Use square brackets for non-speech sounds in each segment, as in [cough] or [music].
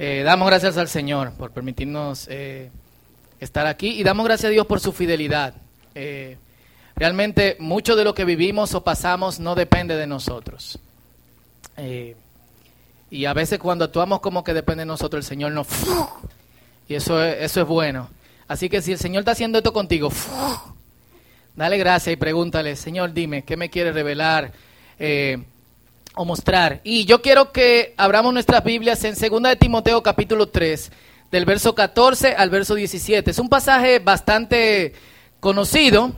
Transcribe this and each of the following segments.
Eh, damos gracias al Señor por permitirnos eh, estar aquí y damos gracias a Dios por su fidelidad. Eh, realmente mucho de lo que vivimos o pasamos no depende de nosotros. y a veces cuando actuamos como que depende de nosotros, el Señor nos... Y eso es, eso es bueno. Así que si el Señor está haciendo esto contigo, dale gracias y pregúntale, Señor, dime, ¿qué me quiere revelar? O mostrar. Y yo quiero que abramos nuestras Biblias en 2 de Timoteo capítulo 3, del verso 14 al verso 17. Es un pasaje bastante conocido,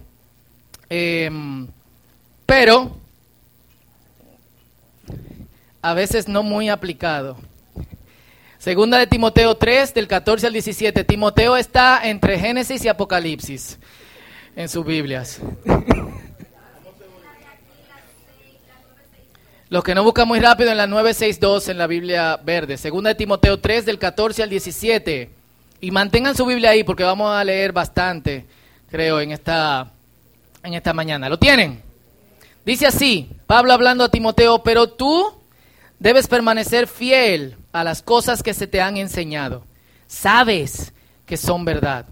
em, pero a veces no muy aplicado. Segunda de Timoteo 3, del 14 al 17. Timoteo está entre Génesis y Apocalipsis en sus Biblias. [laughs] Los que no buscan muy rápido en la 962 en la Biblia verde. Segunda de Timoteo 3 del 14 al 17. Y mantengan su Biblia ahí porque vamos a leer bastante, creo, en esta, en esta mañana. ¿Lo tienen? Dice así, Pablo hablando a Timoteo, pero tú debes permanecer fiel a las cosas que se te han enseñado. Sabes que son verdad,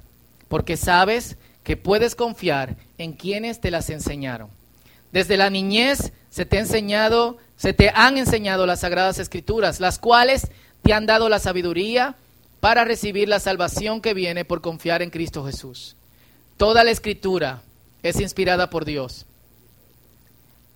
porque sabes que puedes confiar en quienes te las enseñaron. Desde la niñez se te ha enseñado se te han enseñado las sagradas escrituras, las cuales te han dado la sabiduría para recibir la salvación que viene por confiar en Cristo Jesús. Toda la escritura es inspirada por Dios.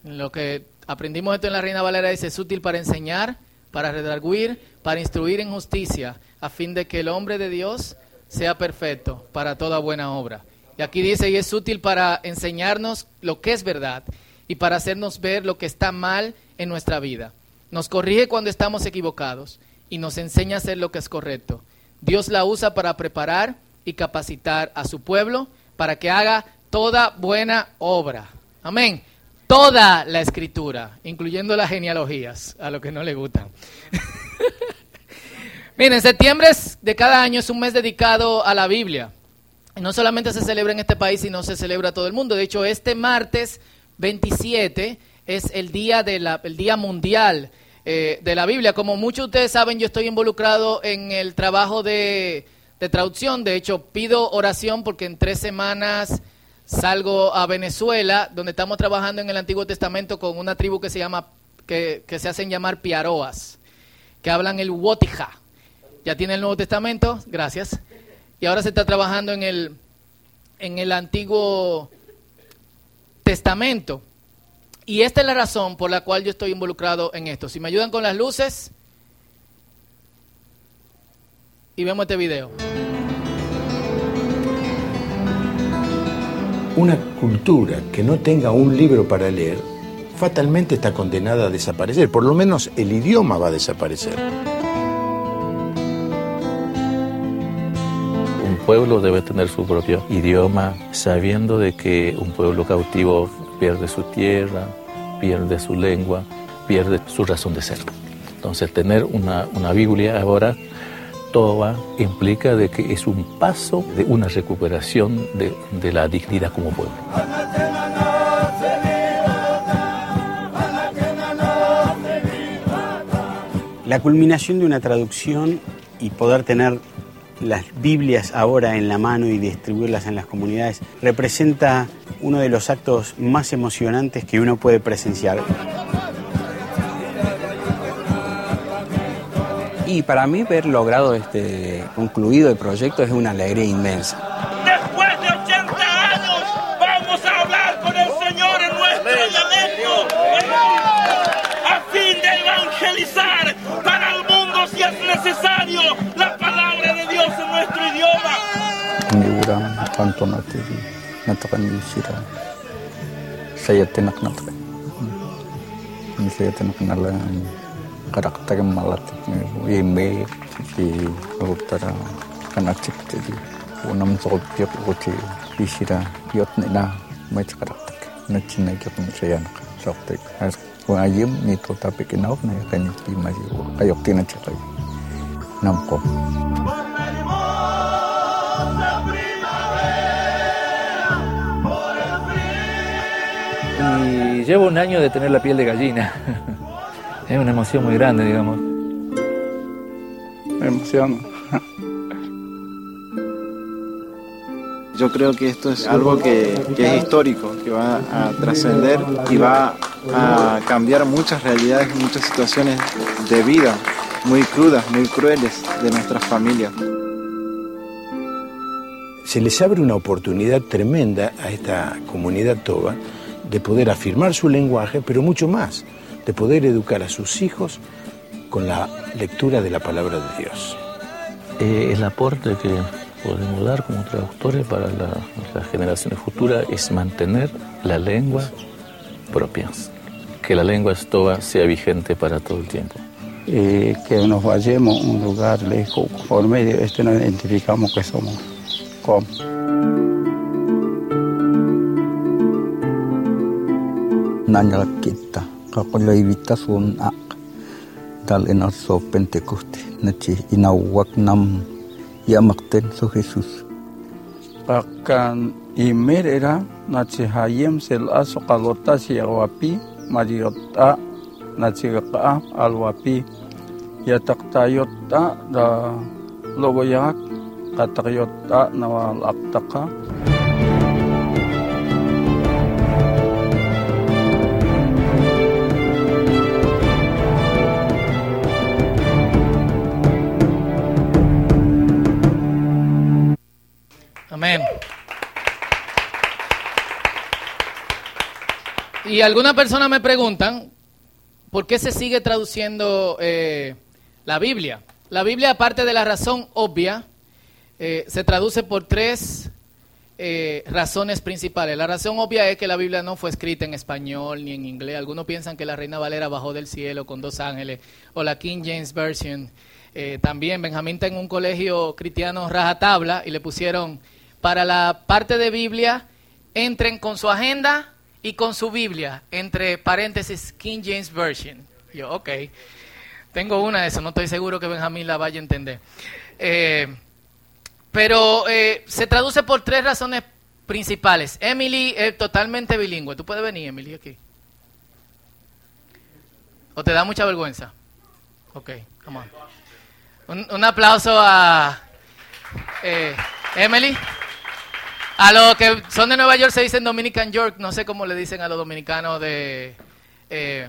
Lo que aprendimos esto en la Reina Valera dice, es útil para enseñar, para redarguir, para instruir en justicia, a fin de que el hombre de Dios sea perfecto para toda buena obra. Y aquí dice, y es útil para enseñarnos lo que es verdad y para hacernos ver lo que está mal en nuestra vida. Nos corrige cuando estamos equivocados y nos enseña a hacer lo que es correcto. Dios la usa para preparar y capacitar a su pueblo para que haga toda buena obra. Amén. Toda la escritura, incluyendo las genealogías, a lo que no le gustan. [laughs] Miren, septiembre de cada año es un mes dedicado a la Biblia. No solamente se celebra en este país, sino se celebra todo el mundo. De hecho, este martes 27 es el día, de la, día mundial eh, de la Biblia. Como muchos de ustedes saben, yo estoy involucrado en el trabajo de, traducción. De hecho, pido oración porque en tres semanas salgo a Venezuela, donde estamos trabajando en el Antiguo Testamento con una tribu que se llama, que, que se hacen llamar piaroas, que hablan el Wotija. Ya tiene el Nuevo Testamento, gracias. Y ahora se está trabajando en el, en el Antiguo Testamento. Y esta es la razón por la cual yo estoy involucrado en esto. Si me ayudan con las luces y vemos este video. Una cultura que no tenga un libro para leer fatalmente está condenada a desaparecer. Por lo menos el idioma va a desaparecer. Pueblo debe tener su propio idioma, sabiendo de que un pueblo cautivo pierde su tierra, pierde su lengua, pierde su razón de ser. Entonces tener una, Biblia ahora toda implica de que es un paso de una recuperación de, de la dignidad como pueblo. La culminación de una traducción y poder tener las Biblias ahora en la mano y distribuirlas en las comunidades representa uno de los actos más emocionantes que uno puede presenciar. Y para mí ver logrado este concluido el proyecto es una alegría inmensa. となっているなんとかにしら saya yatin nak nak ini saya yatin saya nak lah karakter yang malat yembe di utara kan aktif jadi unam sokot tiap uti isira yot nina mai karakter. Nacin lagi pun saya nak. Sok tek kung ayim nito tapi kinaok na yakin di masih kayok tinatsikay namko Thank you. Y llevo un año de tener la piel de gallina. [laughs] es una emoción muy grande, digamos. me emociono. Yo creo que esto es algo que, que es histórico, que va a trascender y va a cambiar muchas realidades, muchas situaciones de vida muy crudas, muy crueles de nuestras familias. Se les abre una oportunidad tremenda a esta comunidad toba de poder afirmar su lenguaje, pero mucho más, de poder educar a sus hijos con la lectura de la palabra de Dios. Eh, el aporte que podemos dar como traductores para la- las generaciones futuras es mantener la lengua propia, que la lengua estoa sea vigente para todo el tiempo. Y que nos vayamos a un lugar lejos, por medio de esto nos identificamos que somos com. Nanyal kita, kakulay vita sun ak, dal enar so pentecoste, nachi inawak nam. Yamakten so Jesus. Akan imer era. Nachi hayem sel aso kalota si awapi, mariota nachi ka alwapi, yatak tayota da logoyak, katakyota nawal aktaka. Y algunas personas me preguntan, ¿por qué se sigue traduciendo eh, la Biblia? La Biblia, aparte de la razón obvia, eh, se traduce por tres eh, razones principales. La razón obvia es que la Biblia no fue escrita en español ni en inglés. Algunos piensan que la Reina Valera bajó del cielo con dos ángeles, o la King James Version. También Benjamín está en un colegio cristiano rajatabla y le pusieron para la parte de Biblia, entren con su agenda y con su Biblia, entre paréntesis King James Version. Yo, ok. Tengo una de esas, no estoy seguro que Benjamín la vaya a entender. Eh, pero eh, se traduce por tres razones principales. Emily es totalmente bilingüe. ¿Tú puedes venir, Emily, aquí? ¿O te da mucha vergüenza? Ok, come. Un, un aplauso a eh, Emily. A los que son de Nueva York se dicen Dominican York, no sé cómo le dicen a los dominicanos de, eh,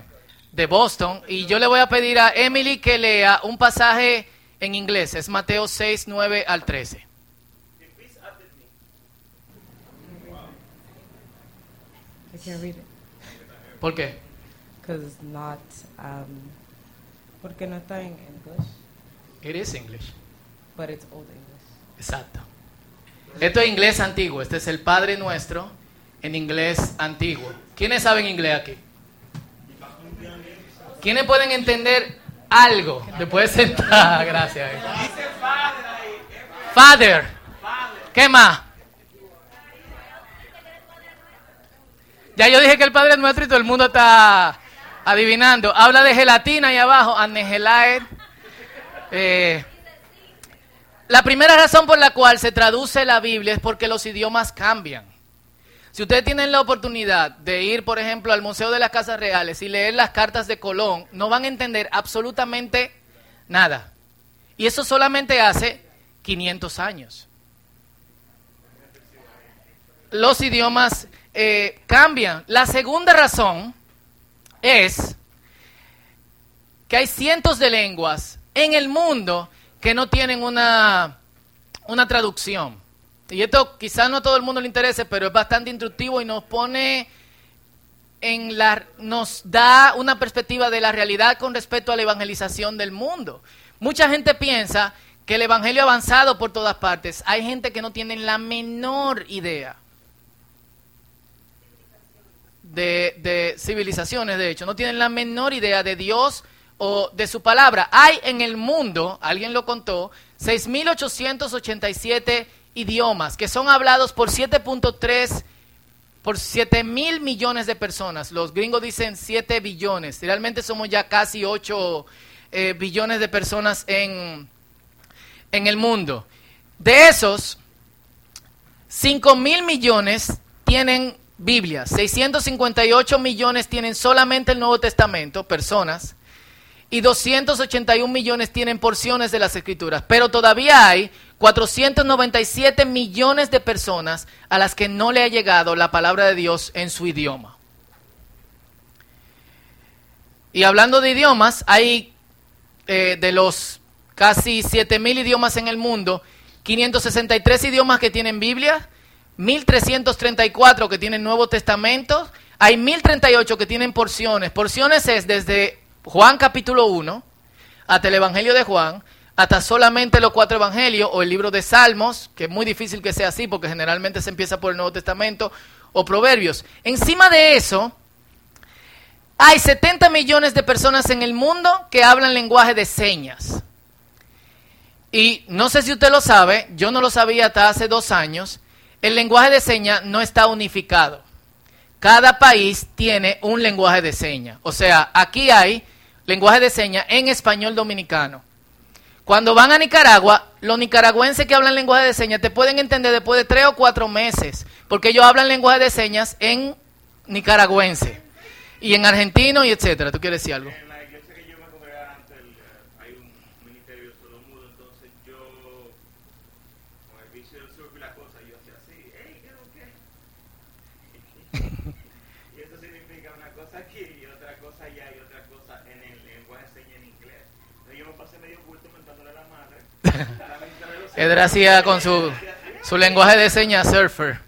de Boston. Y yo le voy a pedir a Emily que lea un pasaje en inglés, es Mateo 6, 9 al 13. I can't read it ¿Por qué? because it's not. Um, porque no está en English, It is English. but it's Old English. Exacto. Esto es inglés antiguo, este es el Padre Nuestro en inglés antiguo. ¿Quiénes saben inglés aquí? ¿Quiénes pueden entender algo? Después de sentar, [laughs] gracias. Father. ¿Qué más? Ya yo dije que el Padre Nuestro y todo el mundo está adivinando. Habla de gelatina ahí abajo, anegelaed. Eh, la primera razón por la cual se traduce la Biblia es porque los idiomas cambian. Si ustedes tienen la oportunidad de ir, por ejemplo, al Museo de las Casas Reales y leer las cartas de Colón, no van a entender absolutamente nada. Y eso solamente hace 500 años. Los idiomas eh, cambian. La segunda razón es que hay cientos de lenguas en el mundo que no tienen una, una traducción. Y esto quizás no a todo el mundo le interese, pero es bastante instructivo y nos pone en la nos da una perspectiva de la realidad con respecto a la evangelización del mundo. Mucha gente piensa que el evangelio ha avanzado por todas partes. Hay gente que no tiene la menor idea de, de civilizaciones, de hecho, no tienen la menor idea de Dios o de su palabra. Hay en el mundo, alguien lo contó, 6.887 idiomas que son hablados por 7.3, por 7 mil millones de personas. Los gringos dicen 7 billones. Realmente somos ya casi 8 eh, billones de personas en, en el mundo. De esos, 5 mil millones tienen Biblia, 658 millones tienen solamente el Nuevo Testamento, personas, y 281 millones tienen porciones de las escrituras. Pero todavía hay 497 millones de personas a las que no le ha llegado la palabra de Dios en su idioma. Y hablando de idiomas, hay eh, de los casi 7.000 idiomas en el mundo, 563 idiomas que tienen Biblia, 1.334 que tienen Nuevo Testamento, hay 1.038 que tienen porciones. Porciones es desde Juan capítulo 1 hasta el Evangelio de Juan, hasta solamente los cuatro evangelios o el libro de Salmos, que es muy difícil que sea así porque generalmente se empieza por el Nuevo Testamento, o Proverbios. Encima de eso, hay 70 millones de personas en el mundo que hablan lenguaje de señas. Y no sé si usted lo sabe, yo no lo sabía hasta hace dos años, el lenguaje de señas no está unificado. Cada país tiene un lenguaje de señas. O sea, aquí hay lenguaje de señas en español dominicano. Cuando van a Nicaragua, los nicaragüenses que hablan lenguaje de señas te pueden entender después de tres o cuatro meses, porque ellos hablan lenguaje de señas en nicaragüense y en argentino y etcétera. ¿Tú quieres decir algo? Eso significa una cosa aquí y otra cosa allá y otra cosa en el lenguaje señas en inglés. Entonces yo me pasé medio culto mentándole a la madre. la [laughs] Edra hacía con su, su lenguaje de señas surfer.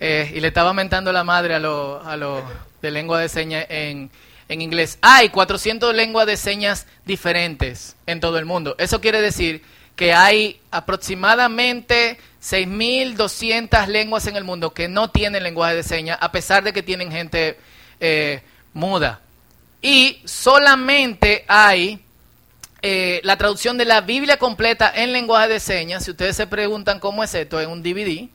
Eh, y le estaba mentando la madre a los a lo de lengua de señas en, en inglés. Hay 400 lenguas de señas diferentes en todo el mundo. Eso quiere decir que hay aproximadamente 6.200 lenguas en el mundo que no tienen lenguaje de señas, a pesar de que tienen gente eh, muda. Y solamente hay eh, la traducción de la Biblia completa en lenguaje de señas. Si ustedes se preguntan cómo es esto, en un DVD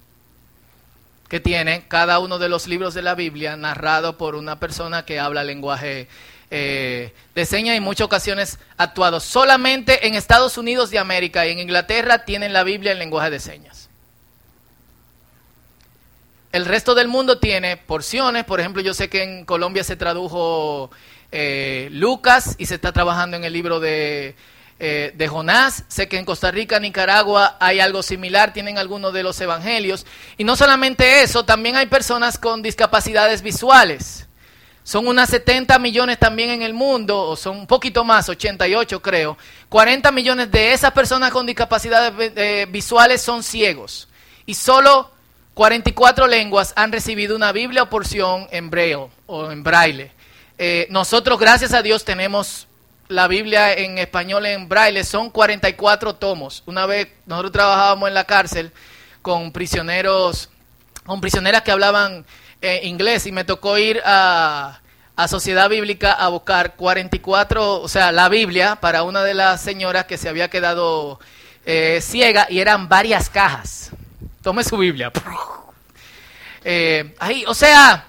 que tiene cada uno de los libros de la Biblia narrado por una persona que habla lenguaje eh, de señas en muchas ocasiones actuado. Solamente en Estados Unidos de América y en Inglaterra tienen la Biblia en lenguaje de señas. El resto del mundo tiene porciones, por ejemplo, yo sé que en Colombia se tradujo eh, Lucas y se está trabajando en el libro de, eh, de Jonás. Sé que en Costa Rica, Nicaragua hay algo similar, tienen algunos de los evangelios. Y no solamente eso, también hay personas con discapacidades visuales. Son unas 70 millones también en el mundo, o son un poquito más, 88 creo. 40 millones de esas personas con discapacidades eh, visuales son ciegos. Y solo 44 lenguas han recibido una Biblia o porción en braille o en braille. Eh, nosotros, gracias a Dios, tenemos la Biblia en español en braille. Son 44 tomos. Una vez nosotros trabajábamos en la cárcel con prisioneros, con prisioneras que hablaban eh, inglés y me tocó ir a, a Sociedad Bíblica a buscar 44, o sea, la Biblia para una de las señoras que se había quedado eh, ciega y eran varias cajas. Tome su Biblia. Eh, ahí, o sea,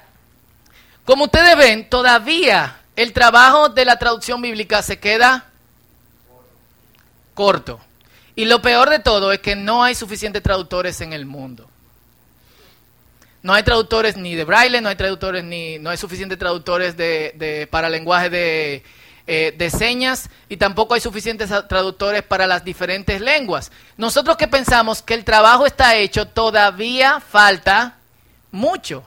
como ustedes ven, todavía el trabajo de la traducción bíblica se queda corto. Y lo peor de todo es que no hay suficientes traductores en el mundo. No hay traductores ni de braille, no hay traductores ni no suficientes traductores de, para lenguaje de, eh, de señas y tampoco hay suficientes traductores para las diferentes lenguas. Nosotros que pensamos que el trabajo está hecho, todavía falta mucho.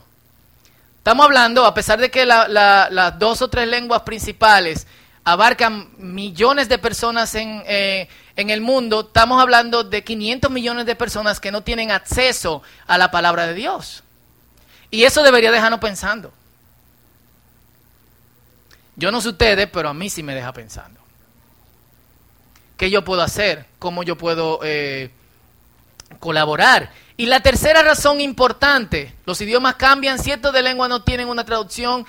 Estamos hablando, a pesar de que la- las dos o tres lenguas principales abarcan millones de personas en, eh, en el mundo, estamos hablando de 500 millones de personas que no tienen acceso a la palabra de Dios. Y eso debería dejarnos pensando. Yo no sé ustedes, pero a mí sí me deja pensando. ¿Qué yo puedo hacer? ¿Cómo yo puedo eh, colaborar? Y la tercera razón importante, los idiomas cambian, ciertos de lengua no tienen una traducción.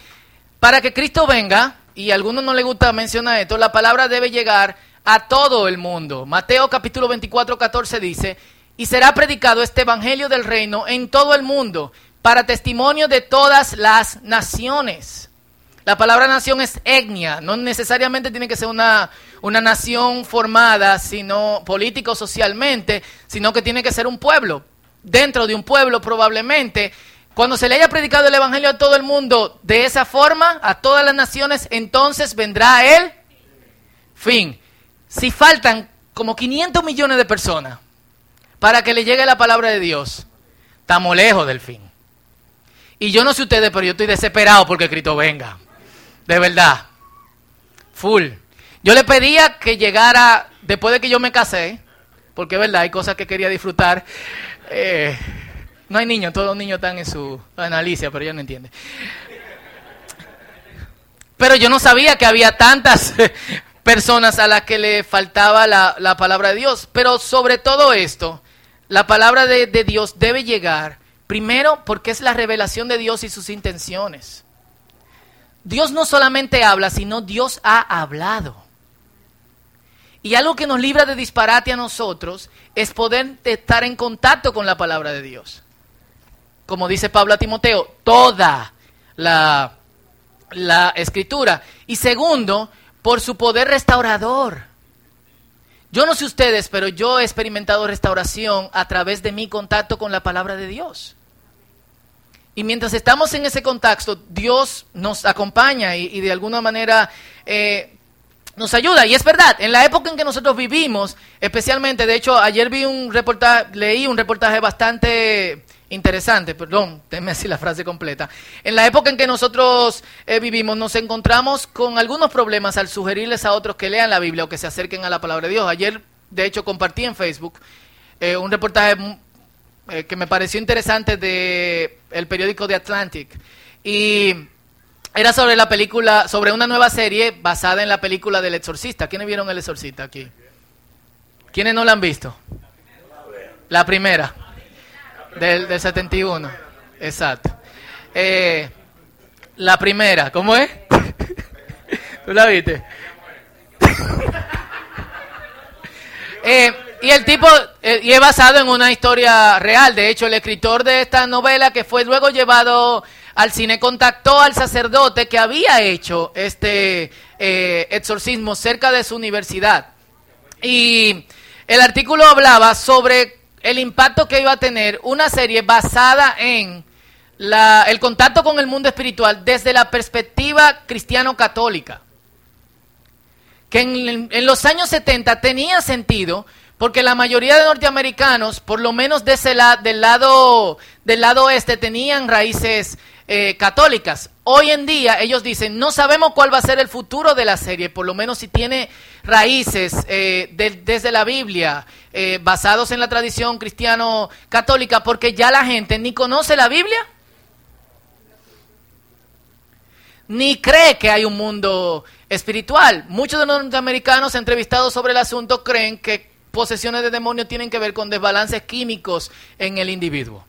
Para que Cristo venga, y a algunos no les gusta mencionar esto, la palabra debe llegar a todo el mundo. Mateo capítulo 24, 14 dice, y será predicado este evangelio del reino en todo el mundo, para testimonio de todas las naciones. La palabra nación es etnia, no necesariamente tiene que ser una, una nación formada, sino político socialmente, sino que tiene que ser un pueblo. Dentro de un pueblo probablemente, cuando se le haya predicado el Evangelio a todo el mundo de esa forma, a todas las naciones, entonces vendrá el Fin. Si faltan como 500 millones de personas para que le llegue la palabra de Dios, estamos lejos del fin. Y yo no sé ustedes, pero yo estoy desesperado porque Cristo venga. De verdad. Full. Yo le pedía que llegara después de que yo me casé, porque es verdad, hay cosas que quería disfrutar. Eh, no hay niños, todos los niños están en su analicia, pero ella no entiende. Pero yo no sabía que había tantas [laughs] personas a las que le faltaba la, la palabra de Dios. Pero sobre todo esto, la palabra de, de Dios debe llegar primero porque es la revelación de Dios y sus intenciones. Dios no solamente habla, sino Dios ha hablado. Y algo que nos libra de disparate a nosotros es poder estar en contacto con la palabra de Dios. Como dice Pablo a Timoteo, toda la, la escritura. Y segundo, por su poder restaurador. Yo no sé ustedes, pero yo he experimentado restauración a través de mi contacto con la palabra de Dios. Y mientras estamos en ese contacto, Dios nos acompaña y, y de alguna manera eh, nos ayuda. Y es verdad, en la época en que nosotros vivimos, especialmente, de hecho, ayer vi un reportaje, leí un reportaje bastante interesante, perdón, déjeme decir la frase completa. En la época en que nosotros eh, vivimos, nos encontramos con algunos problemas al sugerirles a otros que lean la Biblia o que se acerquen a la palabra de Dios. Ayer, de hecho, compartí en Facebook eh, un reportaje eh, que me pareció interesante de el periódico The Atlantic y era sobre la película, sobre una nueva serie basada en la película del Exorcista. ¿Quiénes vieron el Exorcista aquí? ¿Quiénes no la han visto? La primera, del, del 71. Exacto. Eh, la primera, ¿cómo es? [laughs] ¿Tú la viste? [laughs] eh, y el tipo, eh, y es basado en una historia real. De hecho, el escritor de esta novela, que fue luego llevado al cine, contactó al sacerdote que había hecho este eh, exorcismo cerca de su universidad. Y el artículo hablaba sobre el impacto que iba a tener una serie basada en la, el contacto con el mundo espiritual desde la perspectiva cristiano-católica. Que en, en los años 70 tenía sentido porque la mayoría de norteamericanos, por lo menos de ese la, del, lado, del lado oeste, tenían raíces eh, católicas. Hoy en día ellos dicen, no sabemos cuál va a ser el futuro de la serie, por lo menos si tiene raíces eh, de, desde la Biblia, eh, basados en la tradición cristiano-católica, porque ya la gente ni conoce la Biblia, ni cree que hay un mundo espiritual. Muchos de los norteamericanos entrevistados sobre el asunto creen que posesiones de demonios tienen que ver con desbalances químicos en el individuo.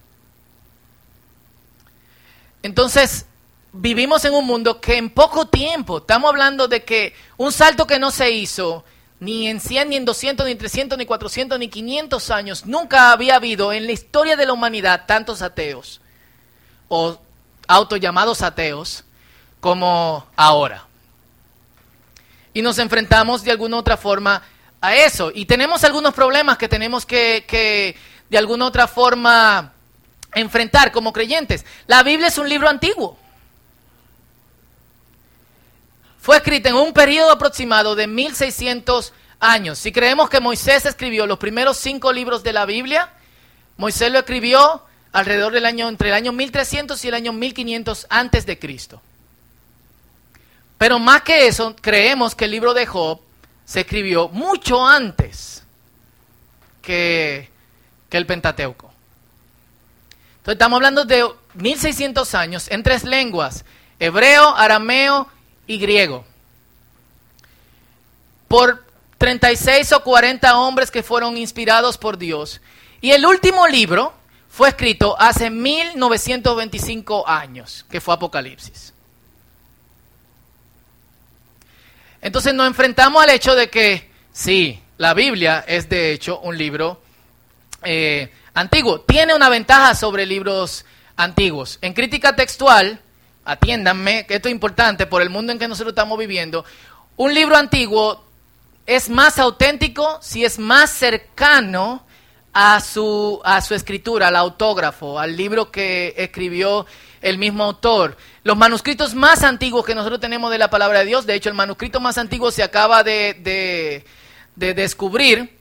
Entonces, vivimos en un mundo que en poco tiempo, estamos hablando de que un salto que no se hizo ni en 100, ni en 200, ni en 300, ni 400, ni 500 años, nunca había habido en la historia de la humanidad tantos ateos o autollamados ateos como ahora. Y nos enfrentamos de alguna otra forma a eso. Y tenemos algunos problemas que tenemos que, que de alguna otra forma enfrentar como creyentes. La Biblia es un libro antiguo. Fue escrita en un periodo aproximado de 1600 años. Si creemos que Moisés escribió los primeros cinco libros de la Biblia, Moisés lo escribió alrededor del año entre el año 1300 y el año 1500 antes de Cristo. Pero más que eso, creemos que el libro de Job se escribió mucho antes que, que el Pentateuco. Entonces estamos hablando de 1600 años en tres lenguas, hebreo, arameo y griego. Por 36 o 40 hombres que fueron inspirados por Dios. Y el último libro fue escrito hace 1925 años, que fue Apocalipsis. Entonces nos enfrentamos al hecho de que, sí, la Biblia es de hecho un libro eh, antiguo. Tiene una ventaja sobre libros antiguos. En crítica textual, atiéndanme, que esto es importante por el mundo en que nosotros estamos viviendo, un libro antiguo es más auténtico si es más cercano a su, a su escritura, al autógrafo, al libro que escribió el mismo autor. Los manuscritos más antiguos que nosotros tenemos de la palabra de Dios, de hecho el manuscrito más antiguo se acaba de, de, de descubrir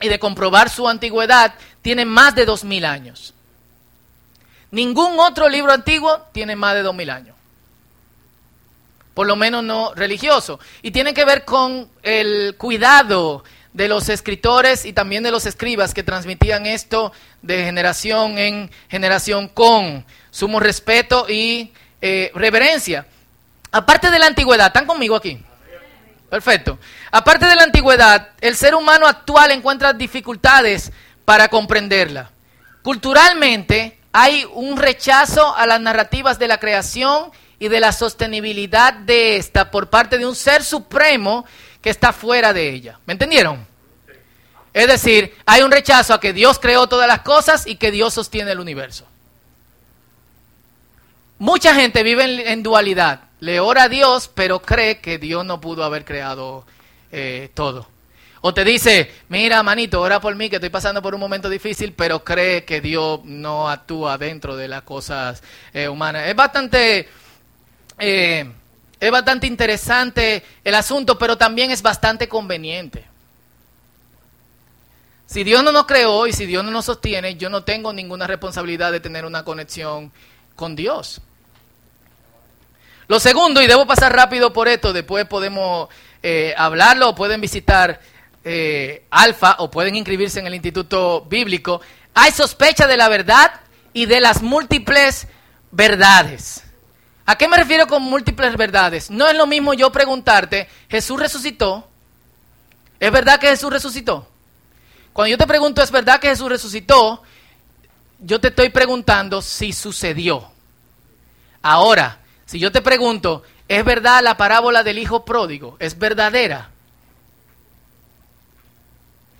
y de comprobar su antigüedad, tiene más de dos mil años. Ningún otro libro antiguo tiene más de dos mil años. Por lo menos no religioso. Y tiene que ver con el cuidado de los escritores y también de los escribas que transmitían esto de generación en generación con sumo respeto y eh, reverencia. Aparte de la antigüedad, ¿están conmigo aquí? Perfecto. Aparte de la antigüedad, el ser humano actual encuentra dificultades para comprenderla. Culturalmente hay un rechazo a las narrativas de la creación y de la sostenibilidad de esta por parte de un ser supremo que está fuera de ella. ¿Me entendieron? Es decir, hay un rechazo a que Dios creó todas las cosas y que Dios sostiene el universo. Mucha gente vive en, dualidad. Le ora a Dios, pero cree que Dios no pudo haber creado eh, todo. O te dice, mira, manito, ora por mí que estoy pasando por un momento difícil, pero cree que Dios no actúa dentro de las cosas eh, humanas. Es bastante, eh, es bastante interesante el asunto, pero también es bastante conveniente. Si Dios no nos creó y si Dios no nos sostiene, yo no tengo ninguna responsabilidad de tener una conexión con Dios. Lo segundo, y debo pasar rápido por esto, después podemos eh, hablarlo o pueden visitar eh, Alfa o pueden inscribirse en el Instituto Bíblico. Hay sospecha de la verdad y de las múltiples verdades. ¿A qué me refiero con múltiples verdades? No es lo mismo yo preguntarte, Jesús resucitó. ¿Es verdad que Jesús resucitó? Cuando yo te pregunto, ¿es verdad que Jesús resucitó? Yo te estoy preguntando si sucedió. Ahora, si yo te pregunto, ¿es verdad la parábola del hijo pródigo? ¿Es verdadera?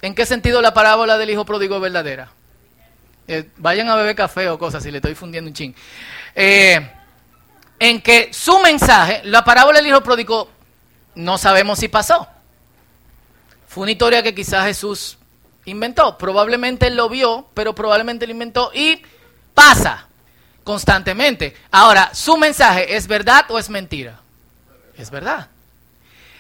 ¿En qué sentido la parábola del hijo pródigo es verdadera? Eh, vayan a beber café o cosas, si le estoy fundiendo un ching. Eh, en que su mensaje, la parábola del hijo pródigo, no sabemos si pasó. Fue una historia que quizás Jesús inventó. Probablemente lo vio, pero probablemente lo inventó y pasa constantemente. Ahora, ¿su mensaje es verdad o es mentira? Es verdad.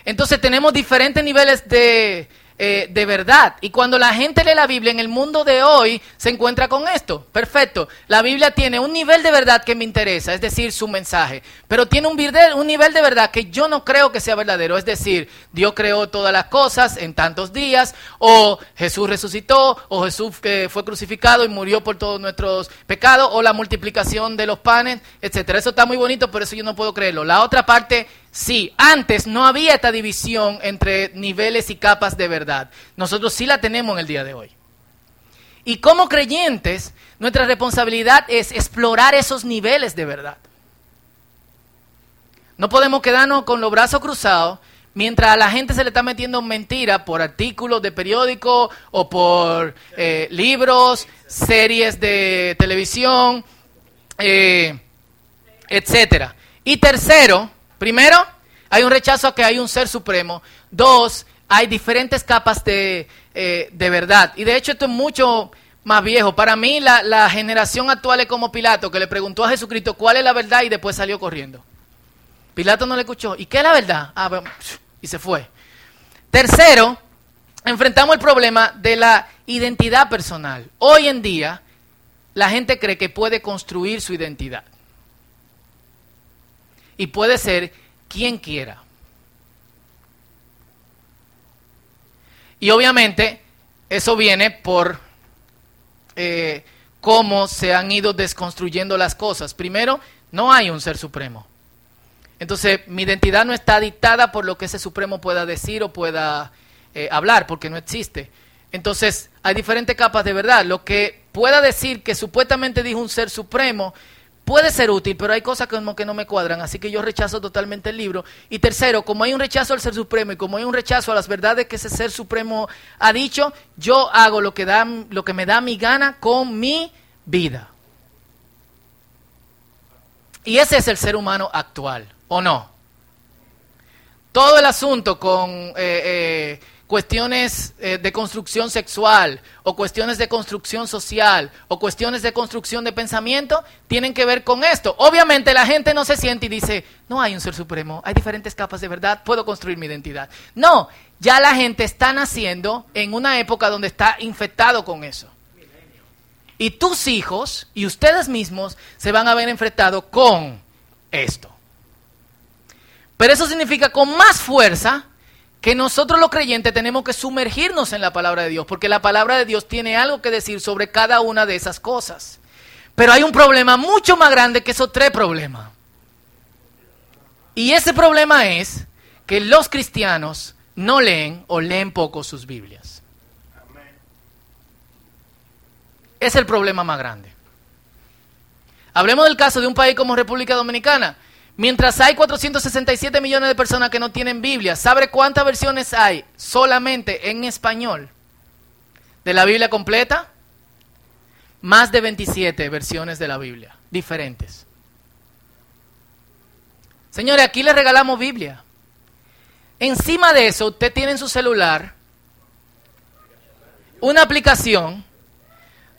Entonces tenemos diferentes niveles de, eh, de verdad. Y cuando la gente lee la Biblia en el mundo de hoy, se encuentra con esto. Perfecto. La Biblia tiene un nivel de verdad que me interesa, es decir, su mensaje. Pero tiene un, nivel de verdad que yo no creo que sea verdadero. Es decir, Dios creó todas las cosas en tantos días, o Jesús resucitó, o Jesús eh, fue crucificado y murió por todos nuestros pecados, o la multiplicación de los panes, etcétera. Eso está muy bonito, por eso yo no puedo creerlo. La otra parte Sí, antes no había esta división entre niveles y capas de verdad. Nosotros sí la tenemos en el día de hoy. Y como creyentes, nuestra responsabilidad es explorar esos niveles de verdad. No podemos quedarnos con los brazos cruzados mientras a la gente se le está metiendo mentira por artículos de periódico o por eh, libros, series de televisión, eh, etcétera. Y tercero, Primero, hay un rechazo a que hay un ser supremo. Dos, hay diferentes capas de, eh, de verdad. Y de hecho esto es mucho más viejo. Para mí la, la, generación actual es como Pilato, que le preguntó a Jesucristo cuál es la verdad y después salió corriendo. Pilato no le escuchó. ¿Y qué es la verdad? Ah, bueno, y se fue. Tercero, enfrentamos el problema de la identidad personal. Hoy en día, la gente cree que puede construir su identidad y puede ser quien quiera. Y obviamente eso viene por eh, cómo se han ido desconstruyendo las cosas. Primero, no hay un ser supremo. Entonces, mi identidad no está dictada por lo que ese supremo pueda decir o pueda eh, hablar, porque no existe. Entonces, hay diferentes capas de verdad. Lo que pueda decir que supuestamente dijo un ser supremo puede ser útil, pero hay cosas que no me cuadran, así que yo rechazo totalmente el libro. Y tercero, como hay un rechazo al ser supremo y como hay un rechazo a las verdades que ese ser supremo ha dicho, yo hago lo que, da, lo que me da mi gana con mi vida. Y ese es el ser humano actual, ¿o no? Todo el asunto con... Eh, eh, cuestiones eh, de construcción sexual o cuestiones de construcción social o cuestiones de construcción de pensamiento tienen que ver con esto. Obviamente la gente no se siente y dice, no hay un ser supremo, hay diferentes capas de verdad, puedo construir mi identidad. No, ya la gente está naciendo en una época donde está infectado con eso. Y tus hijos y ustedes mismos se van a ver enfrentados con esto. Pero eso significa con más fuerza que nosotros los creyentes tenemos que sumergirnos en la palabra de Dios, porque la palabra de Dios tiene algo que decir sobre cada una de esas cosas. Pero hay un problema mucho más grande que esos tres problemas. Y ese problema es que los cristianos no leen o leen poco sus Biblias. Es el problema más grande. Hablemos del caso de un país como República Dominicana. Mientras hay 467 millones de personas que no tienen Biblia, ¿sabe cuántas versiones hay solamente en español de la Biblia completa? Más de 27 versiones de la Biblia, diferentes. Señores, aquí le regalamos Biblia. Encima de eso, usted tiene en su celular una aplicación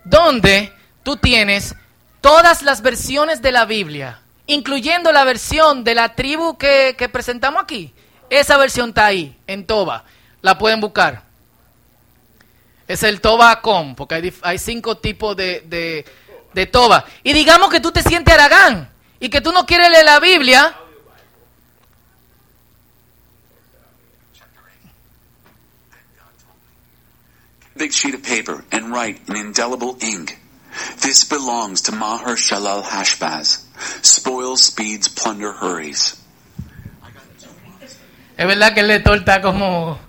donde tú tienes todas las versiones de la Biblia incluyendo la versión de la tribu que, presentamos aquí. Esa versión está ahí, en Toba. La pueden buscar. Es el Toba.com, porque hay, hay, cinco tipos de, de, de Toba. Y digamos que tú te sientes aragán y que tú no quieres leer la Biblia. Big sheet of paper and write in indelible ink. This belongs to Maher Shalal Hashbaz. Spoil, speeds, plunder, hurries. Es verdad que el lector está como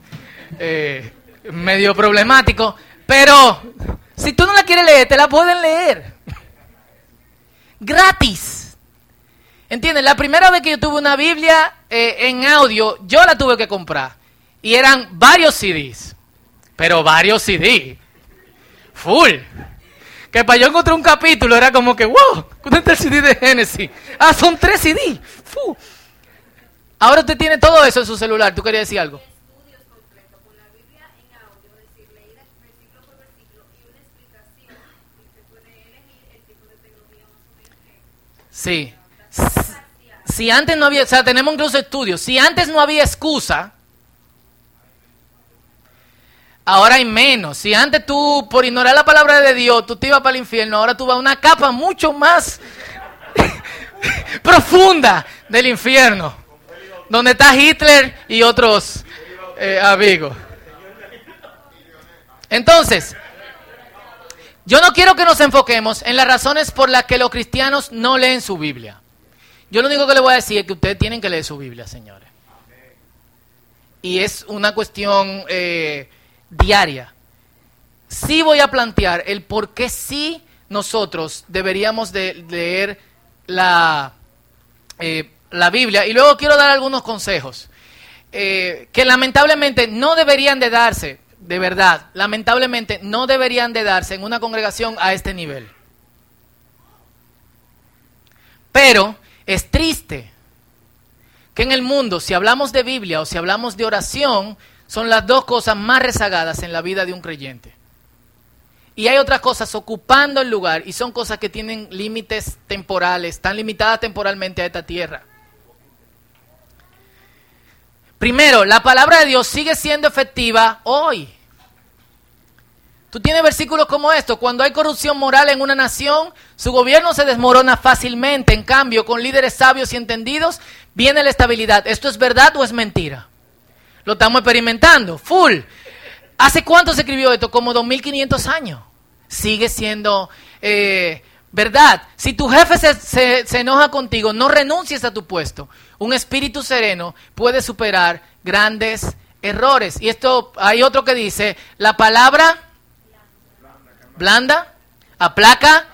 eh, medio problemático, pero si tú no la quieres leer, te la pueden leer. Gratis. ¿Entiendes? La primera vez que yo tuve una Biblia eh, en audio, yo la tuve que comprar. Y eran varios CDs. Pero varios CDs. Full. Que para yo encontrar un capítulo era como que, wow, ¿dónde está el CD de Genesis? Ah, son tres CD. Ahora usted tiene todo eso en su celular. ¿Tú querías decir algo? Sí. Si antes no había, o sea, tenemos incluso estudios. Si antes no había excusa, Ahora hay menos. Si antes tú, por ignorar la palabra de Dios, tú te ibas para el infierno, ahora tú vas a una capa mucho más [laughs] profunda del infierno, donde está Hitler y otros eh, amigos. Entonces, yo no quiero que nos enfoquemos en las razones por las que los cristianos no leen su Biblia. Yo lo único que le voy a decir es que ustedes tienen que leer su Biblia, señores. Y es una cuestión... Eh, diaria. Sí voy a plantear el por qué sí nosotros deberíamos de leer la, eh, la Biblia y luego quiero dar algunos consejos eh, que lamentablemente no deberían de darse, de verdad, lamentablemente no deberían de darse en una congregación a este nivel. Pero es triste que en el mundo, si hablamos de Biblia o si hablamos de oración, son las dos cosas más rezagadas en la vida de un creyente. Y hay otras cosas ocupando el lugar y son cosas que tienen límites temporales, están limitadas temporalmente a esta tierra. Primero, la palabra de Dios sigue siendo efectiva hoy. Tú tienes versículos como estos, cuando hay corrupción moral en una nación, su gobierno se desmorona fácilmente, en cambio, con líderes sabios y entendidos, viene la estabilidad. ¿Esto es verdad o es mentira? Lo estamos experimentando, full. ¿Hace cuánto se escribió esto? Como 2500 años. Sigue siendo eh, verdad. Si tu jefe se, se enoja contigo, no renuncies a tu puesto. Un espíritu sereno puede superar grandes errores. Y esto, hay otro que dice, la palabra blanda aplaca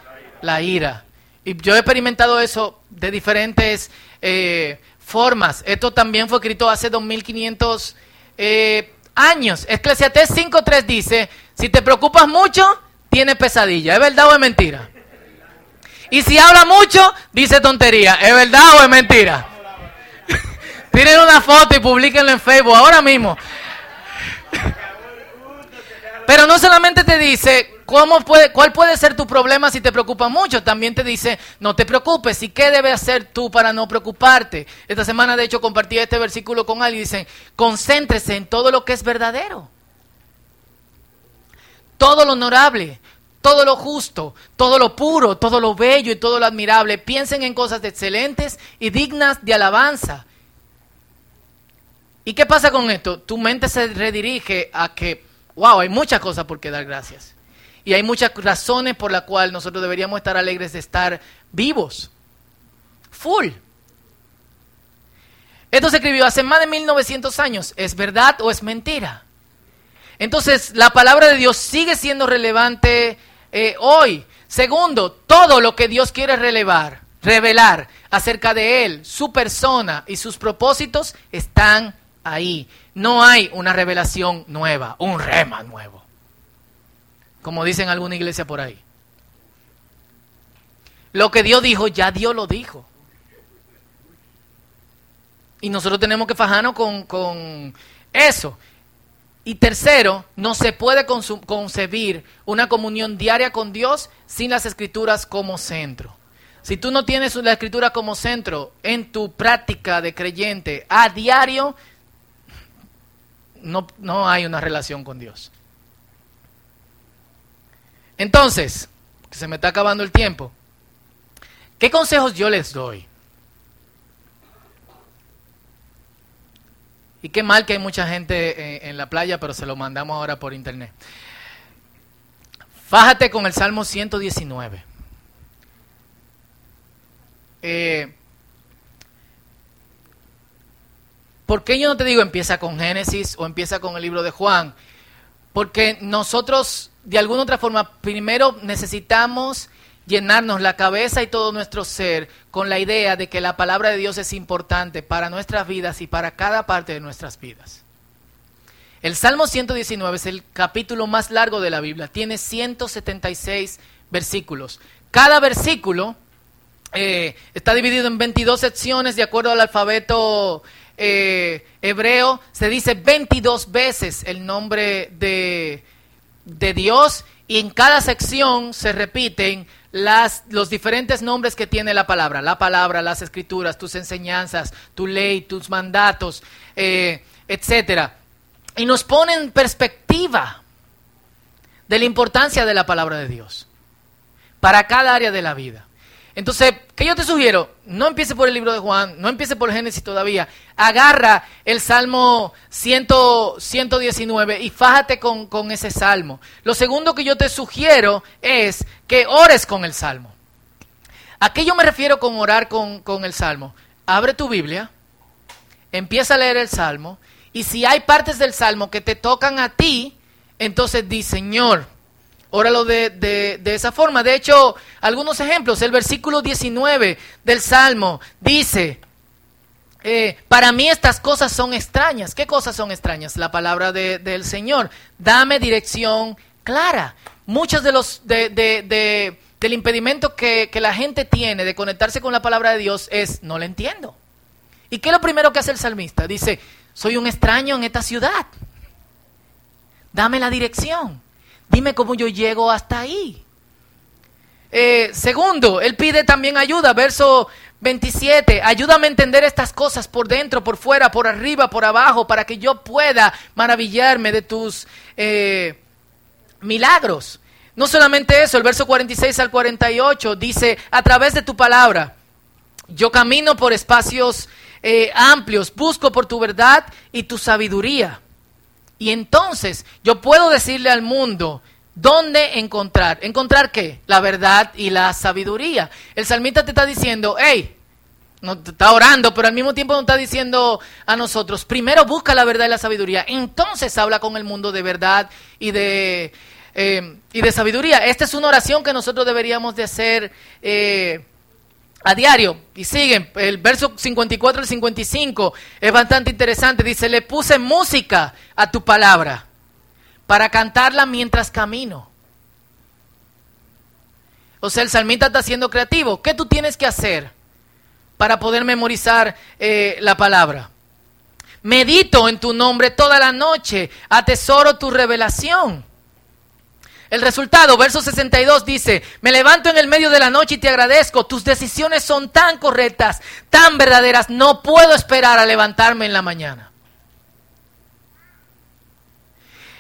la ira. Y yo he experimentado eso de diferentes eh, formas. Esto también fue escrito hace 2500 eh, años. Eclesiastés 5.3 dice, si te preocupas mucho, tienes pesadilla. ¿Es verdad o es mentira? Y si habla mucho, dice tontería. ¿Es verdad o es mentira? [laughs] Tienen una foto y publiquenla en Facebook ahora mismo. [laughs] Pero no solamente te dice cómo puede, cuál puede ser tu problema si te preocupa mucho, también te dice no te preocupes y qué debes hacer tú para no preocuparte. Esta semana de hecho compartí este versículo con alguien y dicen concéntrese en todo lo que es verdadero, todo lo honorable, todo lo justo, todo lo puro, todo lo bello y todo lo admirable. Piensen en cosas excelentes y dignas de alabanza. ¿Y qué pasa con esto? Tu mente se redirige a que, wow, hay muchas cosas por qué dar gracias. Y hay muchas razones por las cuales nosotros deberíamos estar alegres de estar vivos. Full. Esto se escribió hace más de 1900 años. ¿Es verdad o es mentira? Entonces, la palabra de Dios sigue siendo relevante eh, hoy. Segundo, todo lo que Dios quiere relevar, revelar acerca de Él, su persona y sus propósitos están ahí. No hay una revelación nueva, un rema nuevo. Como dicen alguna iglesia por ahí. Lo que Dios dijo, ya Dios lo dijo. Y nosotros tenemos que fajarnos con, con eso. Y tercero, no se puede concebir una comunión diaria con Dios sin las escrituras como centro. Si tú no tienes la escritura como centro en tu práctica de creyente a diario, no, no hay una relación con Dios. Entonces, se me está acabando el tiempo, ¿qué consejos yo les doy? Y qué mal que hay mucha gente en, en, la playa, pero se lo mandamos ahora por internet. Fájate con el Salmo 119. Eh, ¿Por qué yo no te digo empieza con Génesis o empieza con el libro de Juan? Porque nosotros, de alguna otra forma, primero necesitamos llenarnos la cabeza y todo nuestro ser con la idea de que la palabra de Dios es importante para nuestras vidas y para cada parte de nuestras vidas. El Salmo 119 es el capítulo más largo de la Biblia, tiene 176 versículos. Cada versículo eh, está dividido en 22 secciones de acuerdo al alfabeto eh, hebreo. Se dice 22 veces el nombre de, de Dios y en cada sección se repiten las, los diferentes nombres que tiene la palabra, la palabra, las escrituras, tus enseñanzas, tu ley, tus mandatos, eh, etcétera. Y nos pone en perspectiva de la importancia de la palabra de Dios para cada área de la vida. Entonces, ¿qué yo te sugiero? No empiece por el libro de Juan, no empiece por Génesis todavía. Agarra el Salmo 100, 119 y fájate con, ese Salmo. Lo segundo que yo te sugiero es que ores con el Salmo. ¿A qué yo me refiero con orar con, con el Salmo? Abre tu Biblia, empieza a leer el Salmo y si hay partes del Salmo que te tocan a ti, entonces di, Señor, Óralo de, de, de, esa forma. De hecho, algunos ejemplos. El versículo 19 del Salmo dice, eh, para mí estas cosas son extrañas. ¿Qué cosas son extrañas? La palabra de, del Señor. Dame dirección clara. Muchos de los de, de, del impedimento que, que la gente tiene de conectarse con la palabra de Dios es no la entiendo. ¿Y qué es lo primero que hace el salmista? Dice, soy un extraño en esta ciudad. Dame la dirección. Dime cómo yo llego hasta ahí. Eh, segundo, él pide también ayuda, verso 27, ayúdame a entender estas cosas por dentro, por fuera, por arriba, por abajo, para que yo pueda maravillarme de tus eh, milagros. No solamente eso, el verso 46 al 48 dice, a través de tu palabra, yo camino por espacios eh, amplios, busco por tu verdad y tu sabiduría. Y entonces yo puedo decirle al mundo dónde encontrar. ¿Encontrar qué? La verdad y la sabiduría. El salmista te está diciendo, hey, no está orando, pero al mismo tiempo nos está diciendo a nosotros, primero busca la verdad y la sabiduría, entonces habla con el mundo de verdad y de, eh, y de sabiduría. Esta es una oración que nosotros deberíamos de hacer eh, a diario. Y siguen, el verso 54 al 55 es bastante interesante. Dice, le puse música a tu palabra para cantarla mientras camino. O sea, el salmista está siendo creativo. ¿Qué tú tienes que hacer para poder memorizar eh, la palabra? Medito en tu nombre toda la noche, atesoro tu revelación. El resultado, verso 62 dice, me levanto en el medio de la noche y te agradezco, tus decisiones son tan correctas, tan verdaderas, no puedo esperar a levantarme en la mañana.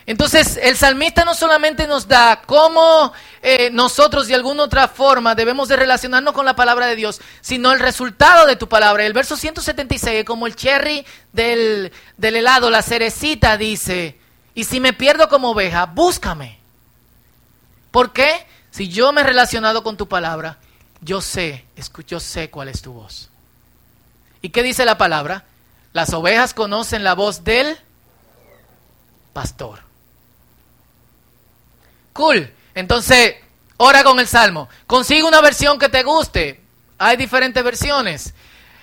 Entonces, el salmista no solamente nos da cómo eh, nosotros de alguna otra forma debemos de relacionarnos con la palabra de Dios, sino el resultado de tu palabra. El verso 176, como el cherry del, del helado, la cerecita dice, y si me pierdo como oveja, búscame. ¿Por qué? Si yo me he relacionado con tu palabra, yo sé, yo sé cuál es tu voz. ¿Y qué dice la palabra? Las ovejas conocen la voz del pastor. Cool. Entonces, ora con el salmo. Consigue una versión que te guste. Hay diferentes versiones.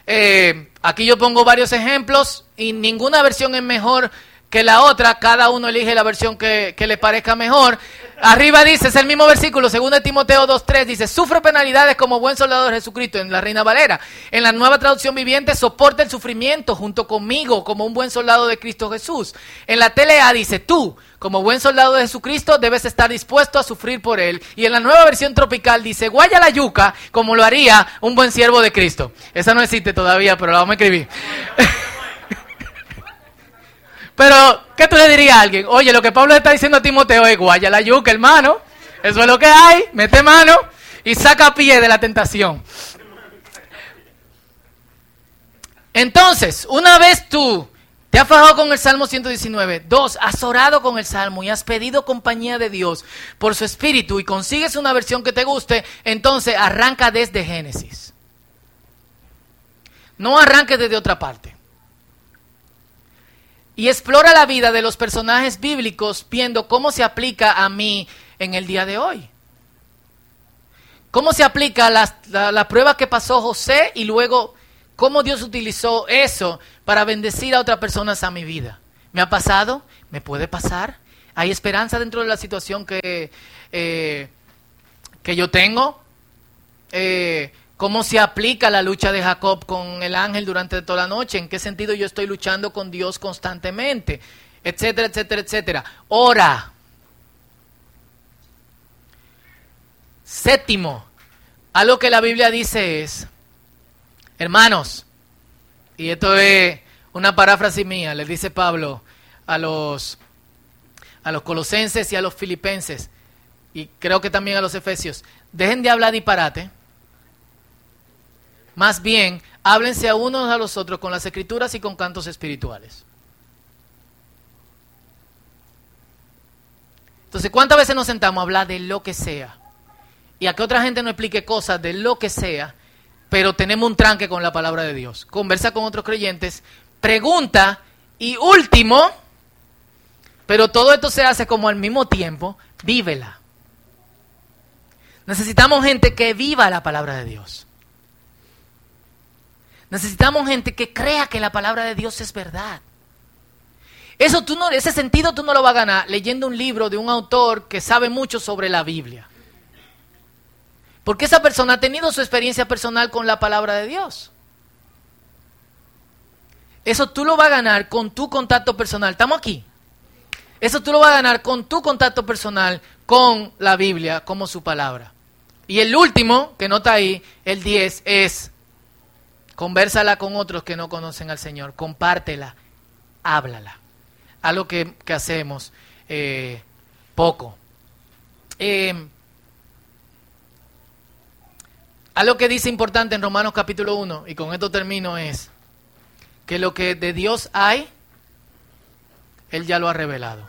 Eh, aquí yo pongo varios ejemplos y ninguna versión es mejor que la otra, cada uno elige la versión que, le parezca mejor. Arriba dice, es el mismo versículo, según Timoteo 2.3, dice, sufre penalidades como buen soldado de Jesucristo en la Reina Valera. En la nueva traducción viviente, soporta el sufrimiento junto conmigo como un buen soldado de Cristo Jesús. En la TLA dice, tú, como buen soldado de Jesucristo, debes estar dispuesto a sufrir por él. Y en la nueva versión tropical dice, guaya la yuca como lo haría un buen siervo de Cristo. Esa no existe todavía, pero la vamos a escribir. [laughs] Pero, ¿qué tú le dirías a alguien? Oye, lo que Pablo está diciendo a Timoteo es guaya la yuca, hermano. Eso es lo que hay. Mete mano y saca pie de la tentación. Entonces, una vez tú te has fajado con el Salmo 119, dos, has orado con el Salmo y has pedido compañía de Dios por su espíritu y consigues una versión que te guste, entonces arranca desde Génesis. No arranques desde otra parte y explora la vida de los personajes bíblicos viendo cómo se aplica a mí en el día de hoy. Cómo se aplica la, prueba que pasó José y luego cómo Dios utilizó eso para bendecir a otras personas a mi vida. ¿Me ha pasado? ¿Me puede pasar? ¿Hay esperanza dentro de la situación que, eh, que yo tengo? Eh, ¿Cómo se aplica la lucha de Jacob con el ángel durante toda la noche? ¿En qué sentido yo estoy luchando con Dios constantemente? Etcétera, etcétera, etcétera. Ora. Séptimo, algo que la Biblia dice es, hermanos, y esto es una paráfrasis mía, le dice Pablo a los, a los colosenses y a los filipenses, y creo que también a los efesios, dejen de hablar disparate más bien, háblense a unos a los otros con las escrituras y con cantos espirituales. Entonces, ¿cuántas veces nos sentamos a hablar de lo que sea? Y a que otra gente nos explique cosas de lo que sea, pero tenemos un tranque con la palabra de Dios. Conversa con otros creyentes, pregunta y último, pero todo esto se hace como al mismo tiempo, vívela. Necesitamos gente que viva la palabra de Dios. Necesitamos gente que crea que la palabra de Dios es verdad. Eso tú no, ese sentido tú no lo vas a ganar leyendo un libro de un autor que sabe mucho sobre la Biblia. Porque esa persona ha tenido su experiencia personal con la palabra de Dios. Eso tú lo vas a ganar con tu contacto personal. ¿Estamos aquí? Eso tú lo vas a ganar con tu contacto personal con la Biblia como su palabra. Y el último, que nota ahí, el 10, es Conversala con otros que no conocen al Señor. Compártela. Háblala. Algo que, que hacemos eh, poco. Eh, algo que dice importante en Romanos capítulo 1, y con esto termino, es que lo que de Dios hay, Él ya lo ha revelado.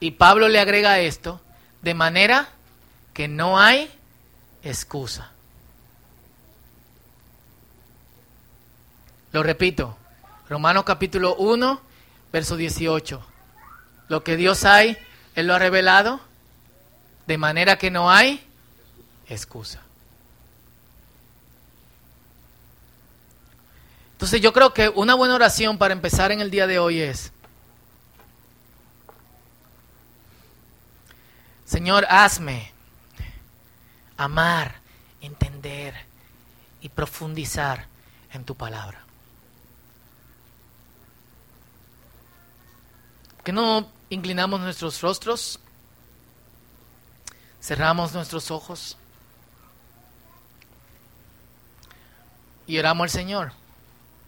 Y Pablo le agrega esto, de manera que no hay excusa. Lo repito, Romanos capítulo 1, verso 18. Lo que Dios hay, Él lo ha revelado, de manera que no hay excusa. Entonces yo creo que una buena oración para empezar en el día de hoy es, Señor, hazme amar, entender y profundizar en tu palabra. qué no inclinamos nuestros rostros? Cerramos nuestros ojos y oramos al Señor.